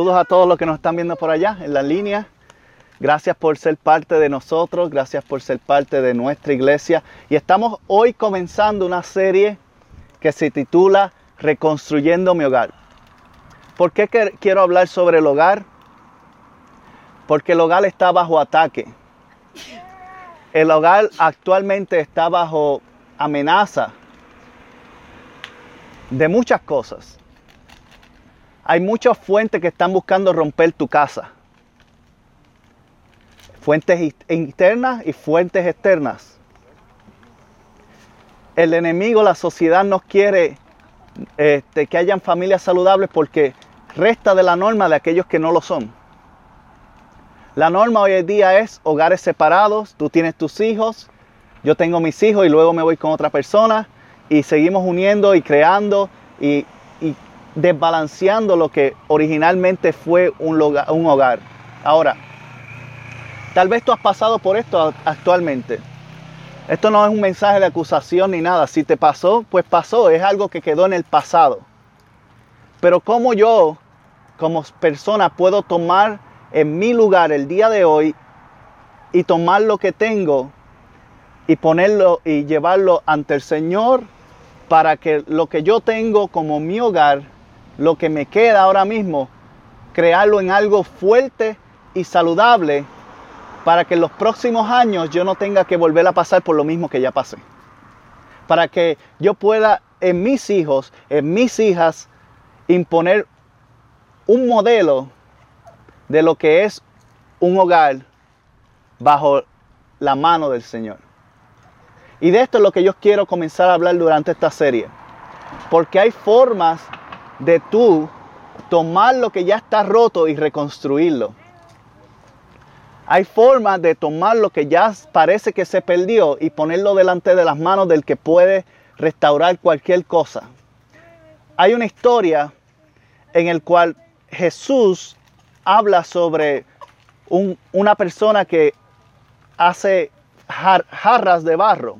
Saludos a todos los que nos están viendo por allá en la línea. Gracias por ser parte de nosotros, gracias por ser parte de nuestra iglesia. Y estamos hoy comenzando una serie que se titula Reconstruyendo mi hogar. ¿Por qué quiero hablar sobre el hogar? Porque el hogar está bajo ataque. El hogar actualmente está bajo amenaza de muchas cosas. Hay muchas fuentes que están buscando romper tu casa. Fuentes internas y fuentes externas. El enemigo, la sociedad nos quiere este, que hayan familias saludables porque resta de la norma de aquellos que no lo son. La norma hoy en día es hogares separados, tú tienes tus hijos, yo tengo mis hijos y luego me voy con otra persona y seguimos uniendo y creando y desbalanceando lo que originalmente fue un, hogar. Ahora, tal vez tú has pasado por esto actualmente. Esto no es un mensaje de acusación ni nada. Si te pasó, pues pasó. Es algo que quedó en el pasado. Pero como yo, como persona, puedo tomar en mi lugar el día de hoy y tomar lo que tengo y ponerlo y llevarlo ante el Señor para que lo que yo tengo como mi hogar lo que me queda ahora mismo, crearlo en algo fuerte y saludable para que en los próximos años yo no tenga que volver a pasar por lo mismo que ya pasé. Para que yo pueda en mis hijos, en mis hijas, imponer un modelo de lo que es un hogar bajo la mano del Señor. Y de esto es lo que yo quiero comenzar a hablar durante esta serie. Porque hay formas de tú tomar lo que ya está roto y reconstruirlo. Hay formas de tomar lo que ya parece que se perdió y ponerlo delante de las manos del que puede restaurar cualquier cosa. Hay una historia en el cual Jesús habla sobre una persona que hace jarras de barro.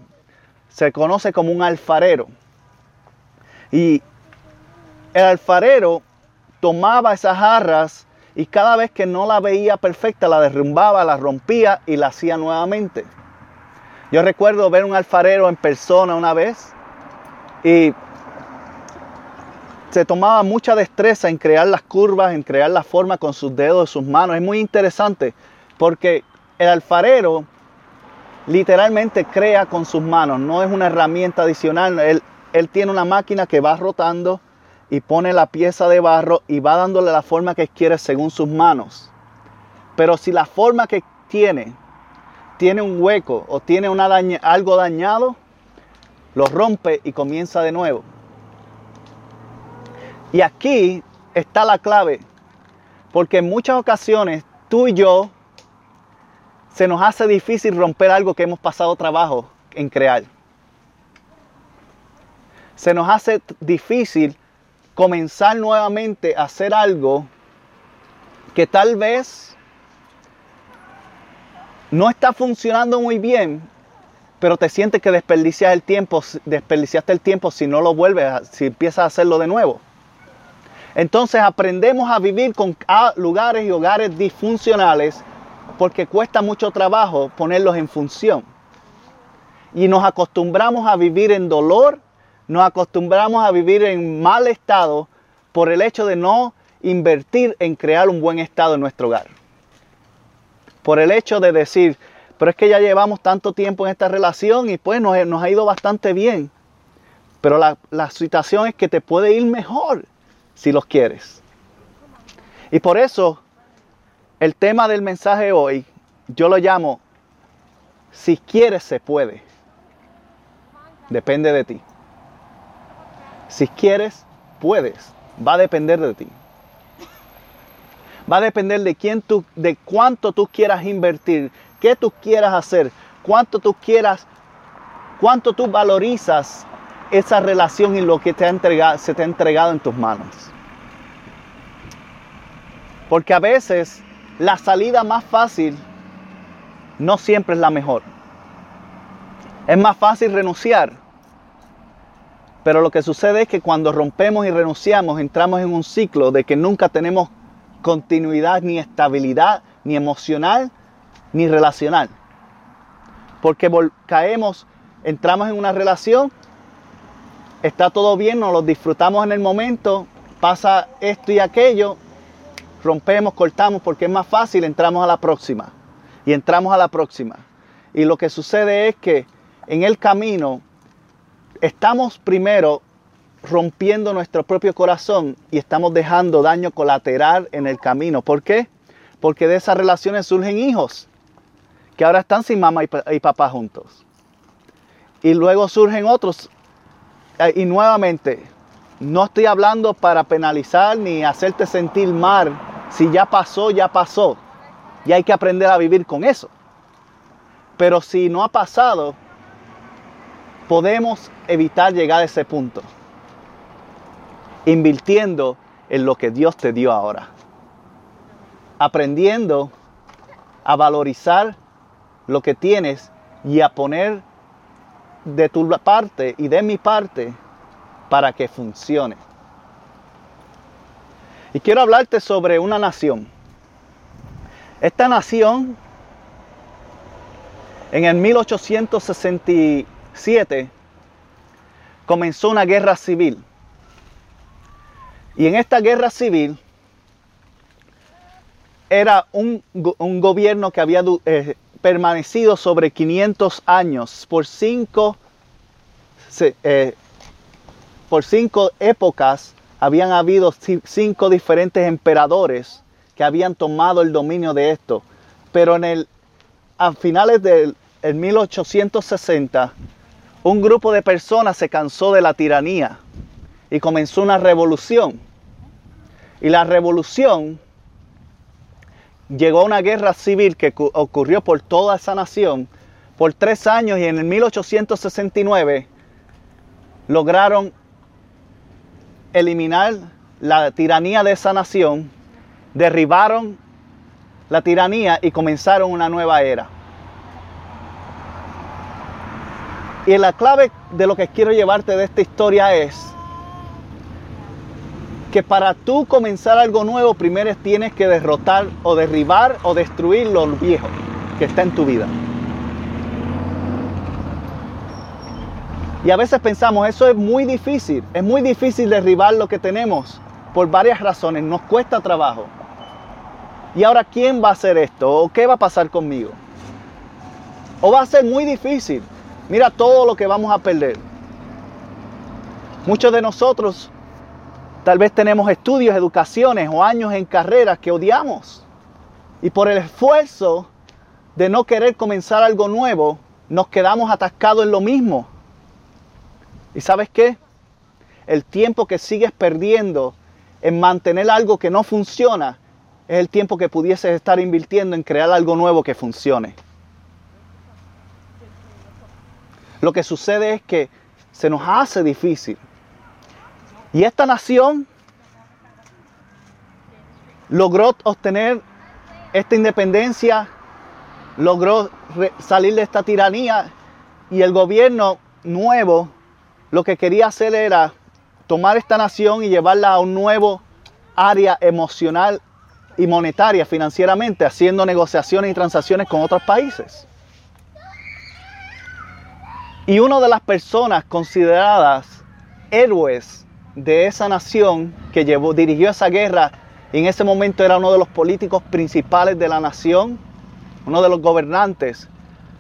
Se conoce como un alfarero. Y el alfarero tomaba esas jarras y cada vez que no la veía perfecta la derrumbaba, la rompía y la hacía nuevamente. Yo recuerdo ver un alfarero en persona una vez y se tomaba mucha destreza en crear las curvas, en crear la forma con sus dedos, sus manos. Es muy interesante porque el alfarero literalmente crea con sus manos, no es una herramienta adicional. Él, él tiene una máquina que va rotando y pone la pieza de barro y va dándole la forma que quiere según sus manos. Pero si la forma que tiene tiene un hueco o tiene algo dañado, lo rompe y comienza de nuevo. Y aquí está la clave, porque en muchas ocasiones tú y yo se nos hace difícil romper algo que hemos pasado trabajo en crear. Se nos hace difícil comenzar nuevamente a hacer algo que tal vez no está funcionando muy bien, pero te sientes que desperdicias el tiempo, desperdiciaste el tiempo si no lo vuelves, si empiezas a hacerlo de nuevo. Entonces aprendemos a vivir con lugares y hogares disfuncionales porque cuesta mucho trabajo ponerlos en función. Y nos acostumbramos a vivir en dolor nos acostumbramos a vivir en mal estado por el hecho de no invertir en crear un buen estado en nuestro hogar. Por el hecho de decir, pero es que ya llevamos tanto tiempo en esta relación y pues nos, ha ido bastante bien. Pero la, la situación es que te puede ir mejor si los quieres. Y por eso el tema del mensaje hoy yo lo llamo, si quieres se puede. Depende de ti. Si quieres, puedes. Va a depender de ti. Va a depender de quién tú, de cuánto tú quieras invertir, qué tú quieras hacer, cuánto tú quieras, cuánto tú valorizas esa relación y lo que te ha entregado, se te ha entregado en tus manos. Porque a veces la salida más fácil no siempre es la mejor. Es más fácil renunciar. Pero lo que sucede es que cuando rompemos y renunciamos, entramos en un ciclo de que nunca tenemos continuidad ni estabilidad, ni emocional, ni relacional. Porque caemos, entramos en una relación, está todo bien, nos lo disfrutamos en el momento, pasa esto y aquello, rompemos, cortamos, porque es más fácil, entramos a la próxima. Y entramos a la próxima. Y lo que sucede es que en el camino estamos primero rompiendo nuestro propio corazón y estamos dejando daño colateral en el camino. ¿Por qué? Porque de esas relaciones surgen hijos que ahora están sin mamá y, papá juntos. Y luego surgen otros. Eh, y nuevamente, no estoy hablando para penalizar ni hacerte sentir mal. Si ya pasó, ya pasó. Y hay que aprender a vivir con eso. Pero si no ha pasado, podemos evitar llegar a ese punto. Invirtiendo en lo que Dios te dio ahora. Aprendiendo a valorizar lo que tienes y a poner de tu parte y de mi parte para que funcione. Y quiero hablarte sobre una nación. Esta nación en el 1860 comenzó una guerra civil. Y en esta guerra civil era un, gobierno que había eh, permanecido sobre 500 años por cinco, eh, por cinco épocas habían habido cinco diferentes emperadores que habían tomado el dominio de esto. Pero en el, a finales del 1860 un grupo de personas se cansó de la tiranía y comenzó una revolución. Y la revolución llegó a una guerra civil que ocurrió por toda esa nación por tres años y en el 1869 lograron eliminar la tiranía de esa nación, derribaron la tiranía y comenzaron una nueva era. Y la clave de lo que quiero llevarte de esta historia es que para tú comenzar algo nuevo, primero tienes que derrotar o derribar o destruir lo viejo que está en tu vida. Y a veces pensamos, eso es muy difícil, es muy difícil derribar lo que tenemos por varias razones, nos cuesta trabajo. Y ahora, ¿quién va a hacer esto? ¿O qué va a pasar conmigo? O va a ser muy difícil. Mira todo lo que vamos a perder. Muchos de nosotros tal vez tenemos estudios, educaciones o años en carreras que odiamos. Y por el esfuerzo de no querer comenzar algo nuevo, nos quedamos atascados en lo mismo. ¿Y sabes qué? El tiempo que sigues perdiendo en mantener algo que no funciona es el tiempo que pudieses estar invirtiendo en crear algo nuevo que funcione. Lo que sucede es que se nos hace difícil. Y esta nación logró obtener esta independencia, logró salir de esta tiranía y el gobierno nuevo lo que quería hacer era tomar esta nación y llevarla a un nuevo área emocional y monetaria financieramente, haciendo negociaciones y transacciones con otros países. Y una de las personas consideradas héroes de esa nación que llevó, dirigió esa guerra, y en ese momento era uno de los políticos principales de la nación, uno de los gobernantes,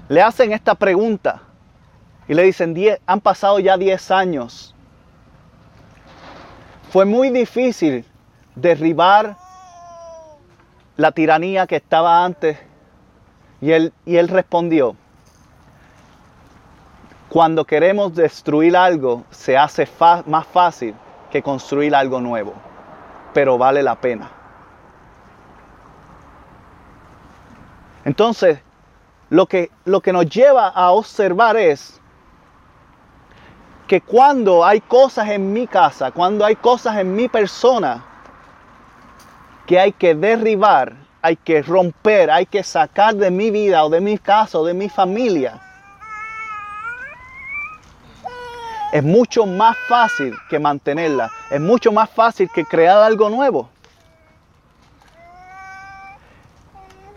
le hacen esta pregunta y le dicen, han pasado ya 10 años. Fue muy difícil derribar la tiranía que estaba antes. Y él, y él respondió, cuando queremos destruir algo, se hace más fácil que construir algo nuevo, pero vale la pena. Entonces, lo que, lo que nos lleva a observar es que cuando hay cosas en mi casa, cuando hay cosas en mi persona que hay que derribar, hay que romper, hay que sacar de mi vida o de mi casa o de mi familia, es mucho más fácil que mantenerla, es mucho más fácil que crear algo nuevo.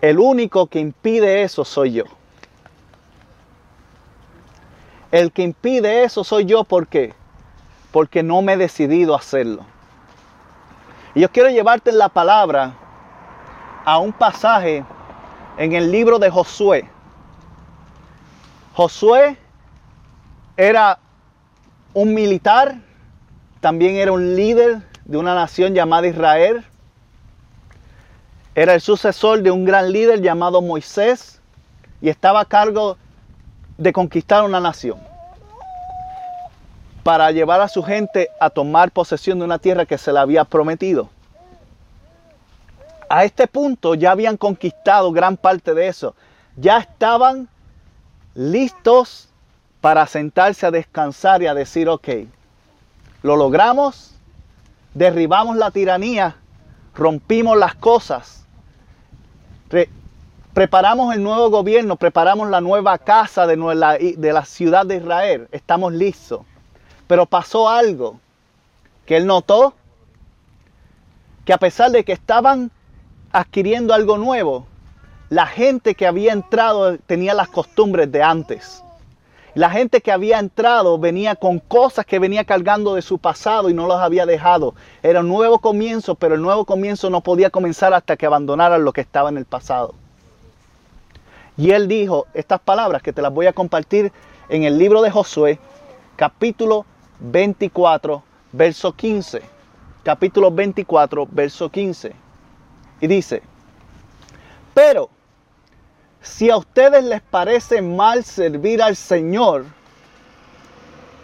El único que impide eso soy yo. El que impide eso soy yo, ¿por qué? Porque no me he decidido hacerlo. Y yo quiero llevarte la palabra a un pasaje en el libro de Josué. Josué era un militar, también era un líder de una nación llamada Israel. Era el sucesor de un gran líder llamado Moisés y estaba a cargo de conquistar una nación para llevar a su gente a tomar posesión de una tierra que se le había prometido. A este punto ya habían conquistado gran parte de eso. Ya estaban listos para sentarse a descansar y a decir, ok, lo logramos, derribamos la tiranía, rompimos las cosas, preparamos el nuevo gobierno, preparamos la nueva casa de, de la ciudad de Israel. Estamos listos. Pero pasó algo que él notó, que a pesar de que estaban adquiriendo algo nuevo, la gente que había entrado tenía las costumbres de antes. La gente que había entrado venía con cosas que venía cargando de su pasado y no las había dejado. Era un nuevo comienzo, pero el nuevo comienzo no podía comenzar hasta que abandonaran lo que estaba en el pasado. Y él dijo estas palabras que te las voy a compartir en el libro de Josué, capítulo 24, verso 15. Capítulo 24, verso 15. Y dice, pero si a ustedes les parece mal servir al Señor,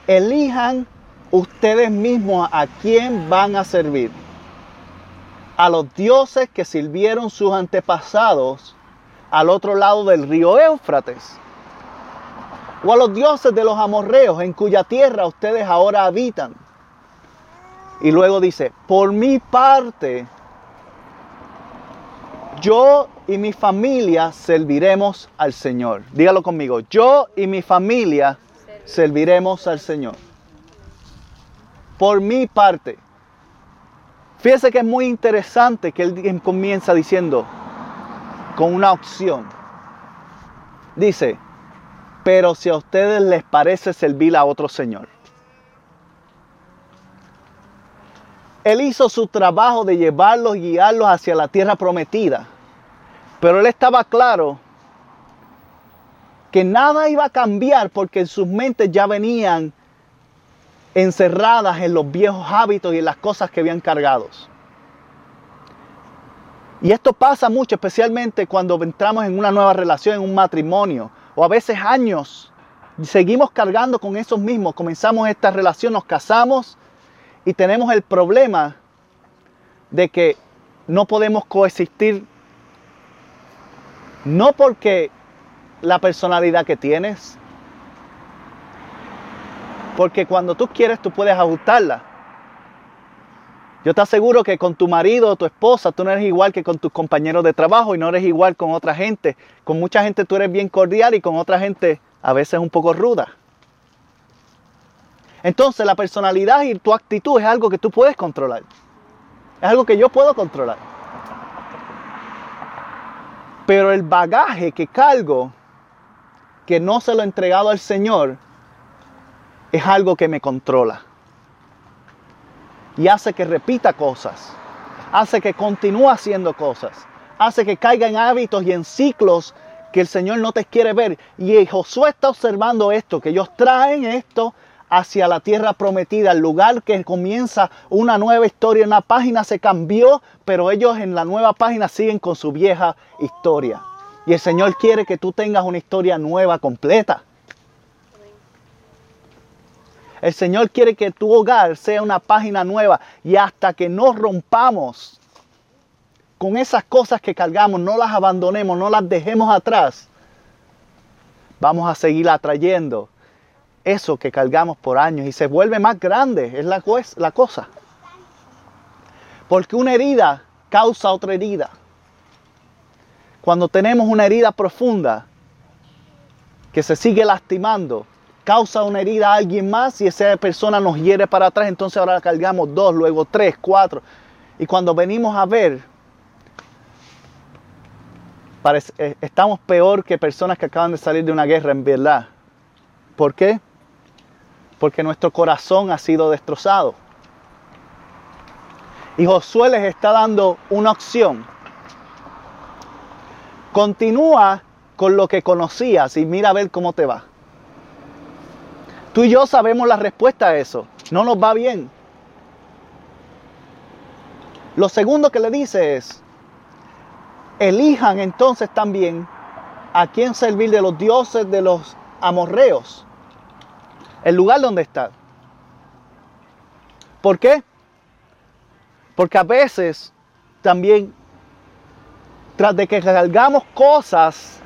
elijan ustedes mismos a quién van a servir. A los dioses que sirvieron sus antepasados al otro lado del río Éufrates. O a los dioses de los amorreos en cuya tierra ustedes ahora habitan. Y luego dice, por mi parte, yo y mi familia serviremos al Señor. Dígalo conmigo, yo y mi familia serviremos al Señor. Por mi parte. Fíjese que es muy interesante que él comienza diciendo, con una opción. Dice, pero si a ustedes les parece servir a otro Señor. Él hizo su trabajo de llevarlos y guiarlos hacia la tierra prometida. Pero él estaba claro que nada iba a cambiar porque en sus mentes ya venían encerradas en los viejos hábitos y en las cosas que habían cargados. Y esto pasa mucho, especialmente cuando entramos en una nueva relación, en un matrimonio, o a veces años. Seguimos cargando con esos mismos. Comenzamos esta relación, nos casamos y tenemos el problema de que no podemos coexistir. No porque la personalidad que tienes, porque cuando tú quieres tú puedes ajustarla. Yo te aseguro que con tu marido o tu esposa tú no eres igual que con tus compañeros de trabajo y no eres igual con otra gente. Con mucha gente tú eres bien cordial y con otra gente a veces un poco ruda. Entonces la personalidad y tu actitud es algo que tú puedes controlar. Es algo que yo puedo controlar. Pero el bagaje que cargo, que no se lo he entregado al Señor, es algo que me controla y hace que repita cosas, hace que continúe haciendo cosas, hace que caiga en hábitos y en ciclos que el Señor no te quiere ver. Y Josué está observando esto, que ellos traen esto hacia la tierra prometida, el lugar que comienza una nueva historia, una página se cambió, pero ellos en la nueva página siguen con su vieja historia. Y el Señor quiere que tú tengas una historia nueva, completa. El Señor quiere que tu hogar sea una página nueva y hasta que no rompamos con esas cosas que cargamos, no las abandonemos, no las dejemos atrás, vamos a seguir atrayendo eso que cargamos por años y se vuelve más grande, es la, la cosa. Porque una herida causa otra herida. Cuando tenemos una herida profunda que se sigue lastimando, causa una herida a alguien más y esa persona nos hiere para atrás, entonces ahora cargamos dos, luego tres, cuatro. Y cuando venimos a ver, eh, estamos peor que personas que acaban de salir de una guerra, en verdad. ¿Por qué? Porque nuestro corazón ha sido destrozado. Y Josué les está dando una opción. Continúa con lo que conocías y mira a ver cómo te va. Tú y yo sabemos la respuesta a eso. No nos va bien. Lo segundo que le dice es, elijan entonces también a quién servir de los dioses de los amorreos. El lugar donde está. ¿Por qué? Porque a veces también, tras de que cargamos cosas,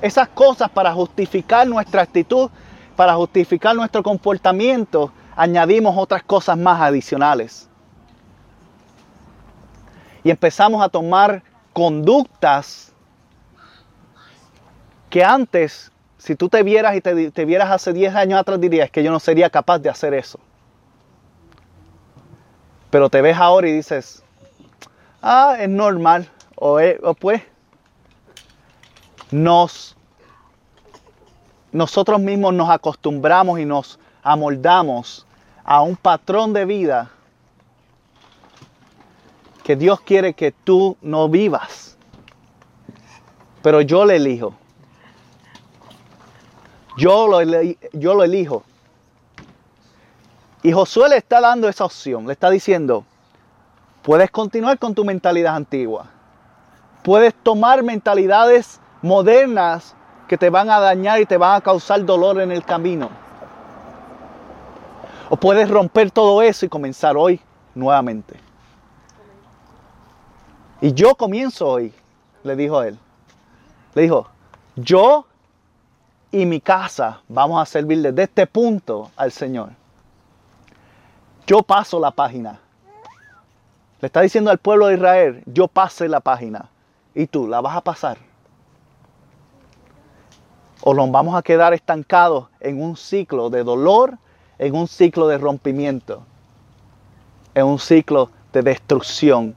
esas cosas para justificar nuestra actitud, para justificar nuestro comportamiento, añadimos otras cosas más adicionales. Y empezamos a tomar conductas que antes, si tú te vieras y te, vieras hace 10 años atrás, dirías que yo no sería capaz de hacer eso. Pero te ves ahora y dices, ah, es normal. O, o pues, nos, nosotros mismos nos acostumbramos y nos amoldamos a un patrón de vida que Dios quiere que tú no vivas. Pero yo le elijo. Yo lo, elijo. Y Josué le está dando esa opción. Le está diciendo, puedes continuar con tu mentalidad antigua. Puedes tomar mentalidades modernas que te van a dañar y te van a causar dolor en el camino. O puedes romper todo eso y comenzar hoy nuevamente. Y yo comienzo hoy, le dijo a él. Le dijo, yo y mi casa vamos a servir desde este punto al Señor. Yo paso la página. Le está diciendo al pueblo de Israel, yo pasé la página. Y tú, ¿la vas a pasar? O nos vamos a quedar estancados en un ciclo de dolor, en un ciclo de rompimiento, en un ciclo de destrucción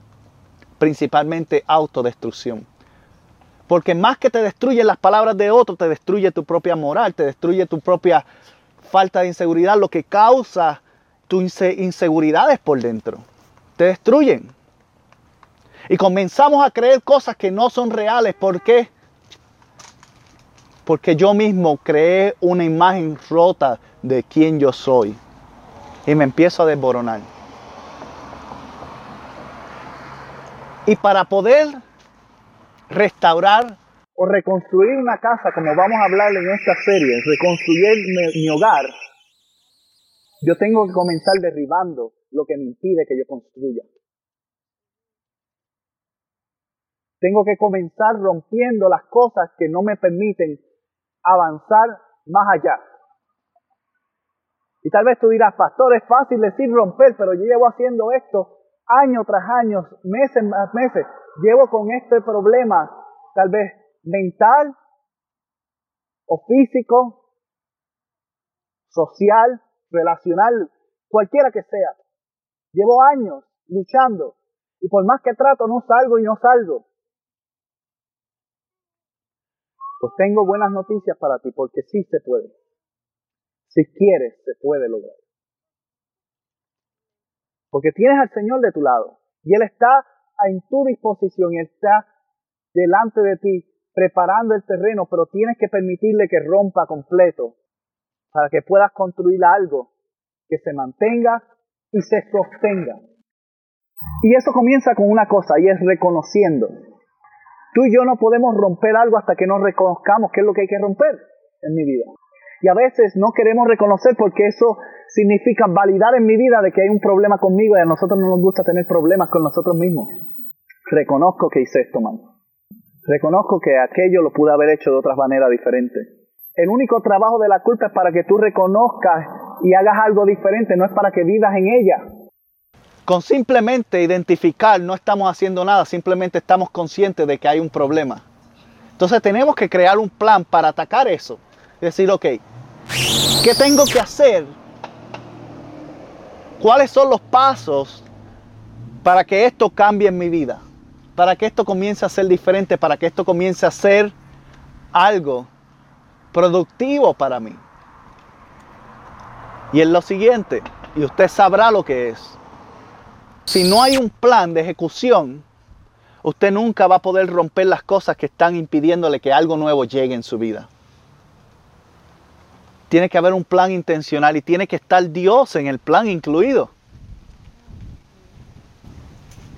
principalmente autodestrucción. Porque más que te destruyen las palabras de otro, te destruye tu propia moral, te destruye tu propia falta de inseguridad, lo que causa tus inseguridades por dentro. Te destruyen. Y comenzamos a creer cosas que no son reales. ¿Por qué? Porque yo mismo creé una imagen rota de quién yo soy. Y me empiezo a desboronar. Y para poder restaurar o reconstruir una casa, como vamos a hablar en esta serie, reconstruir mi, hogar, yo tengo que comenzar derribando lo que me impide que yo construya. Tengo que comenzar rompiendo las cosas que no me permiten avanzar más allá. Y tal vez tú dirás, pastor, es fácil decir romper, pero yo llevo haciendo esto año tras año, meses más meses, llevo con este problema, tal vez mental o físico, social, relacional, cualquiera que sea. Llevo años luchando y por más que trato no salgo y no salgo. Pues tengo buenas noticias para ti porque sí se puede. Si quieres, se puede lograr. Porque tienes al Señor de tu lado y Él está en tu disposición y está delante de ti preparando el terreno, pero tienes que permitirle que rompa completo para que puedas construir algo que se mantenga y se sostenga. Y eso comienza con una cosa y es reconociendo. Tú y yo no podemos romper algo hasta que no reconozcamos qué es lo que hay que romper en mi vida. Y a veces no queremos reconocer porque eso significa validar en mi vida de que hay un problema conmigo y a nosotros no nos gusta tener problemas con nosotros mismos. reconozco que hice esto mal. Reconozco que aquello lo pude haber hecho de otra manera diferente. El único trabajo de la culpa es para que tú reconozcas y hagas algo diferente, no es para que vivas en ella. Con simplemente identificar no estamos haciendo nada, simplemente estamos conscientes de que hay un problema. Entonces tenemos que crear un plan para atacar eso. Decir, ok, ¿qué tengo que hacer? ¿Cuáles son los pasos para que esto cambie en mi vida? Para que esto comience a ser diferente, para que esto comience a ser algo productivo para mí. Y es lo siguiente, y usted sabrá lo que es. Si no hay un plan de ejecución, usted nunca va a poder romper las cosas que están impidiéndole que algo nuevo llegue en su vida. Tiene que haber un plan intencional y tiene que estar Dios en el plan incluido.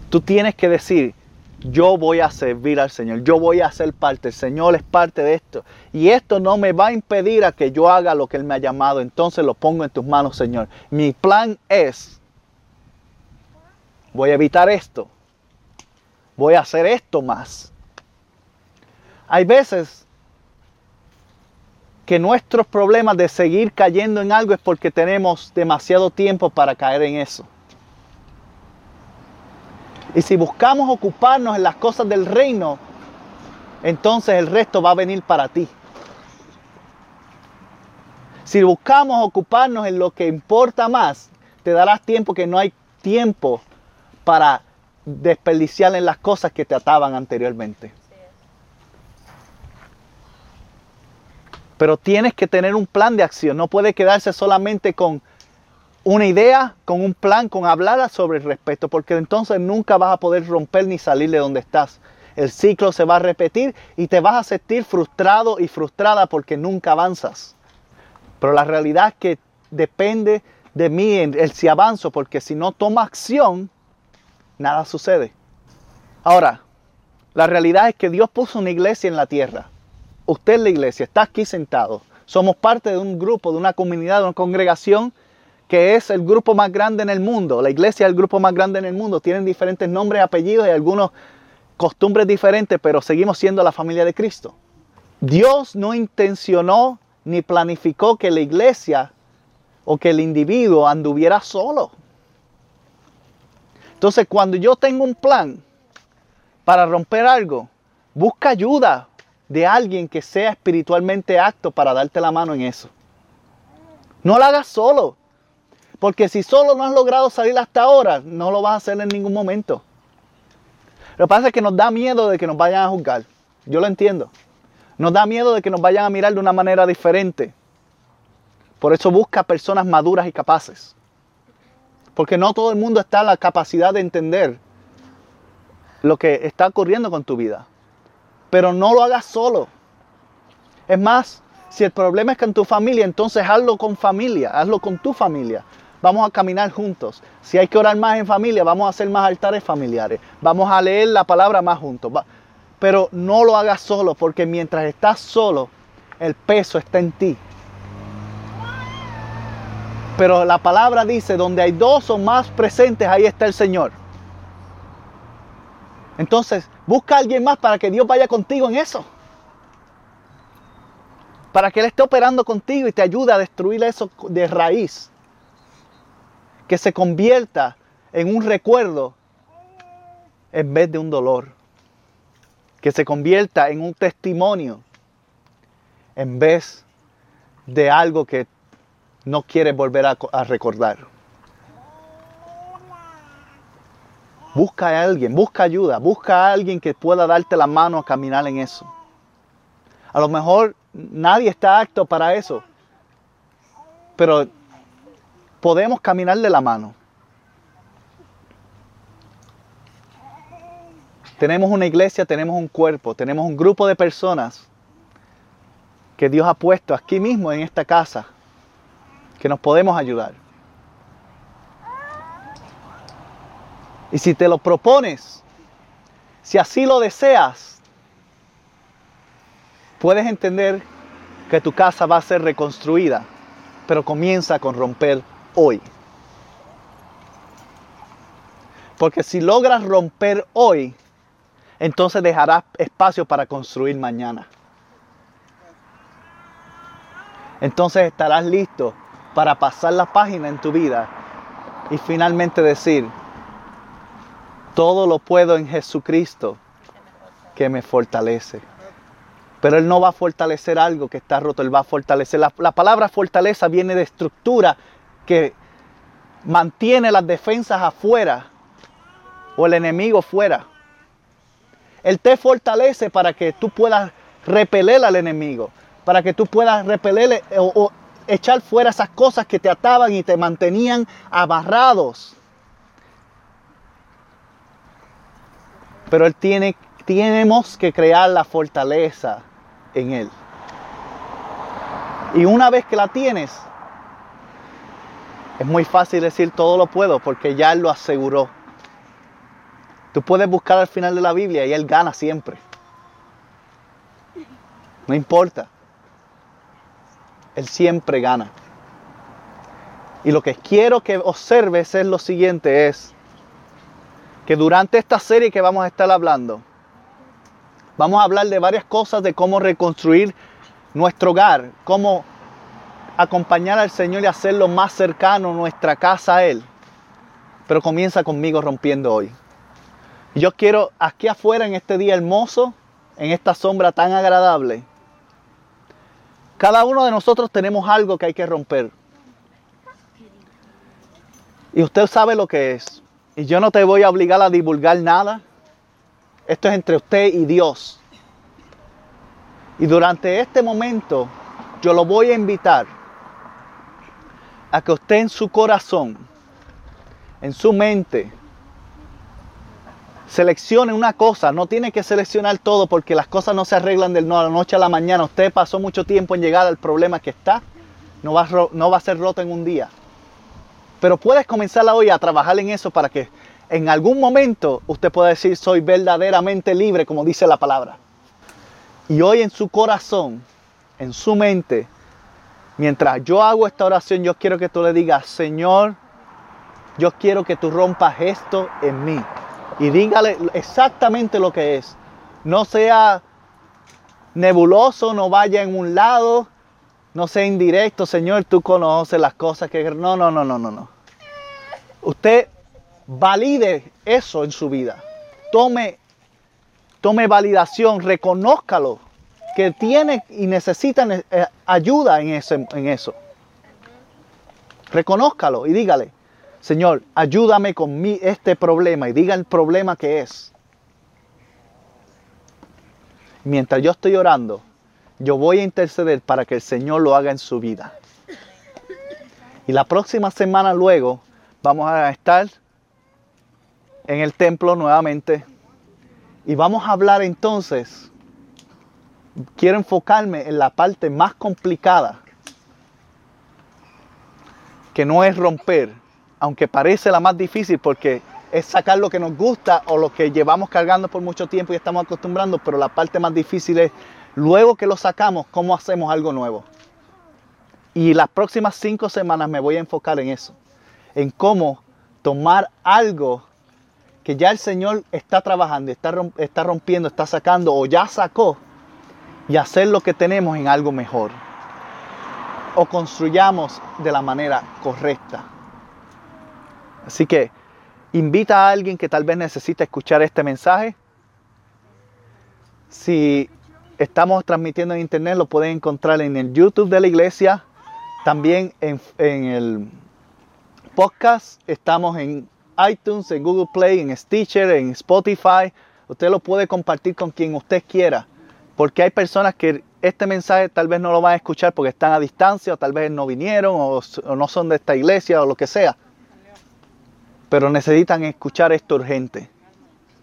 Tú tienes que decir, yo voy a servir al Señor, yo voy a ser parte, el Señor es parte de esto. Y esto no me va a impedir a que yo haga lo que Él me ha llamado, entonces lo pongo en tus manos, Señor. Mi plan es voy a evitar esto, voy a hacer esto más. Hay veces que nuestros problemas de seguir cayendo en algo es porque tenemos demasiado tiempo para caer en eso. Y si buscamos ocuparnos en las cosas del reino, entonces el resto va a venir para ti. Si buscamos ocuparnos en lo que importa más, te darás tiempo que no hay tiempo para desperdiciar en las cosas que te ataban anteriormente. Pero tienes que tener un plan de acción. No puede quedarse solamente con una idea, con un plan, con hablar sobre el respeto, porque entonces nunca vas a poder romper ni salir de donde estás. El ciclo se va a repetir y te vas a sentir frustrado y frustrada porque nunca avanzas. Pero la realidad es que depende de mí el si avanzo, porque si no tomo acción, nada sucede. Ahora, la realidad es que Dios puso una iglesia en la tierra. Usted es la iglesia, está aquí sentado. Somos parte de un grupo, de una comunidad, de una congregación que es el grupo más grande en el mundo. La iglesia es el grupo más grande en el mundo. Tienen diferentes nombres, apellidos y algunos costumbres diferentes, pero seguimos siendo la familia de Cristo. Dios no intencionó ni planificó que la iglesia o que el individuo anduviera solo. Entonces, cuando yo tengo un plan para romper algo, busca ayuda de alguien que sea espiritualmente apto para darte la mano en eso. No lo hagas solo. Porque si solo no has logrado salir hasta ahora, no lo vas a hacer en ningún momento. Lo que pasa es que nos da miedo de que nos vayan a juzgar. Yo lo entiendo. Nos da miedo de que nos vayan a mirar de una manera diferente. Por eso busca personas maduras y capaces. Porque no todo el mundo está en la capacidad de entender lo que está ocurriendo con tu vida. Pero no lo hagas solo. Es más, si el problema es con tu familia, entonces hazlo con familia, hazlo con tu familia. Vamos a caminar juntos. Si hay que orar más en familia, vamos a hacer más altares familiares. Vamos a leer la palabra más juntos. Pero no lo hagas solo, porque mientras estás solo, el peso está en ti. Pero la palabra dice, donde hay dos o más presentes, ahí está el Señor. Entonces, busca a alguien más para que Dios vaya contigo en eso. Para que Él esté operando contigo y te ayude a destruir eso de raíz. Que se convierta en un recuerdo en vez de un dolor. Que se convierta en un testimonio en vez de algo que no quieres volver a, recordar. Busca a alguien, busca ayuda, busca a alguien que pueda darte la mano a caminar en eso. A lo mejor nadie está apto para eso, pero podemos caminar de la mano. Tenemos una iglesia, tenemos un cuerpo, tenemos un grupo de personas que Dios ha puesto aquí mismo en esta casa que nos podemos ayudar. Y si te lo propones, si así lo deseas, puedes entender que tu casa va a ser reconstruida, pero comienza con romper hoy. Porque si logras romper hoy, entonces dejarás espacio para construir mañana. Entonces estarás listo para pasar la página en tu vida y finalmente decir, todo lo puedo en Jesucristo que me fortalece. Pero Él no va a fortalecer algo que está roto, Él va a fortalecer. La, la, palabra fortaleza viene de estructura que mantiene las defensas afuera o el enemigo fuera. Él te fortalece para que tú puedas repeler al enemigo, para que tú puedas repeler o, o echar fuera esas cosas que te ataban y te mantenían abarrados. Pero Él tiene, tenemos que crear la fortaleza en Él. Y una vez que la tienes, es muy fácil decir todo lo puedo porque ya Él lo aseguró. Tú puedes buscar al final de la Biblia y Él gana siempre. No importa. Él siempre gana. Y lo que quiero que observes es lo siguiente, es que durante esta serie que vamos a estar hablando, vamos a hablar de varias cosas de cómo reconstruir nuestro hogar, cómo acompañar al Señor y hacerlo más cercano nuestra casa a Él. Pero comienza conmigo rompiendo hoy. Yo quiero aquí afuera en este día hermoso, en esta sombra tan agradable, cada uno de nosotros tenemos algo que hay que romper. Y usted sabe lo que es. Y yo no te voy a obligar a divulgar nada. Esto es entre usted y Dios. Y durante este momento yo lo voy a invitar a que usted en su corazón, en su mente, Seleccione una cosa, no tiene que seleccionar todo porque las cosas no se arreglan de la noche a la mañana. Usted pasó mucho tiempo en llegar al problema que está, no va, a, no va a ser roto en un día. Pero puedes comenzar hoy a trabajar en eso para que en algún momento usted pueda decir soy verdaderamente libre, como dice la palabra. Y hoy en su corazón, en su mente, mientras yo hago esta oración, yo quiero que tú le digas, Señor, yo quiero que tú rompas esto en mí y dígale exactamente lo que es. No sea nebuloso, no vaya en un lado, no sea indirecto, Señor, tú conoces las cosas que... No, no, no, no, no, no. Usted valide eso en su vida. Tome, tome validación, reconózcalo, que tiene y necesita eh, ayuda en, eso. Reconózcalo y dígale, Señor, ayúdame con mi, este problema y diga el problema que es. Mientras yo estoy orando, yo voy a interceder para que el Señor lo haga en su vida. Y la próxima semana luego vamos a estar en el templo nuevamente y vamos a hablar entonces, quiero enfocarme en la parte más complicada, que no es romper, aunque parece la más difícil porque es sacar lo que nos gusta o lo que llevamos cargando por mucho tiempo y estamos acostumbrando, pero la parte más difícil es luego que lo sacamos, cómo hacemos algo nuevo. Y las próximas cinco semanas me voy a enfocar en eso, en cómo tomar algo que ya el Señor está trabajando, está rompiendo, está sacando o ya sacó y hacer lo que tenemos en algo mejor. O construyamos de la manera correcta. Así que invita a alguien que tal vez necesite escuchar este mensaje. Si estamos transmitiendo en internet, lo pueden encontrar en el YouTube de la iglesia. También en, el podcast. Estamos en iTunes, en Google Play, en Stitcher, en Spotify. Usted lo puede compartir con quien usted quiera. Porque hay personas que este mensaje tal vez no lo van a escuchar porque están a distancia o tal vez no vinieron o no son de esta iglesia o lo que sea pero necesitan escuchar esto urgente.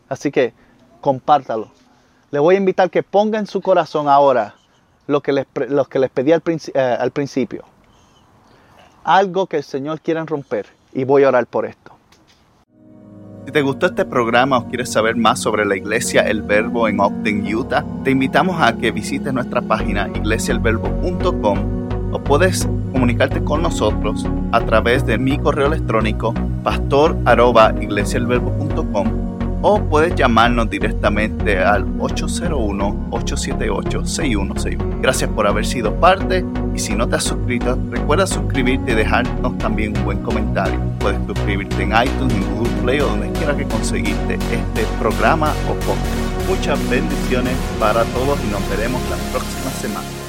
Así que compártalo. Le voy a invitar que ponga en su corazón ahora lo que les, que les pedí al, eh, al principio. Algo que el Señor quiera romper y voy a orar por esto. Si te gustó este programa o quieres saber más sobre la iglesia El Verbo en Ogden, Utah, te invitamos a que visites nuestra página iglesiaelverbo.com o puedes comunicarte con nosotros a través de mi correo electrónico pastor o puedes llamarnos directamente al 801-878-6161. Gracias por haber sido parte y si no te has suscrito, recuerda suscribirte y dejarnos también un buen comentario. Puedes suscribirte en iTunes, en Google Play o donde quiera que conseguiste este programa o podcast. Muchas bendiciones para todos y nos veremos la próxima semana.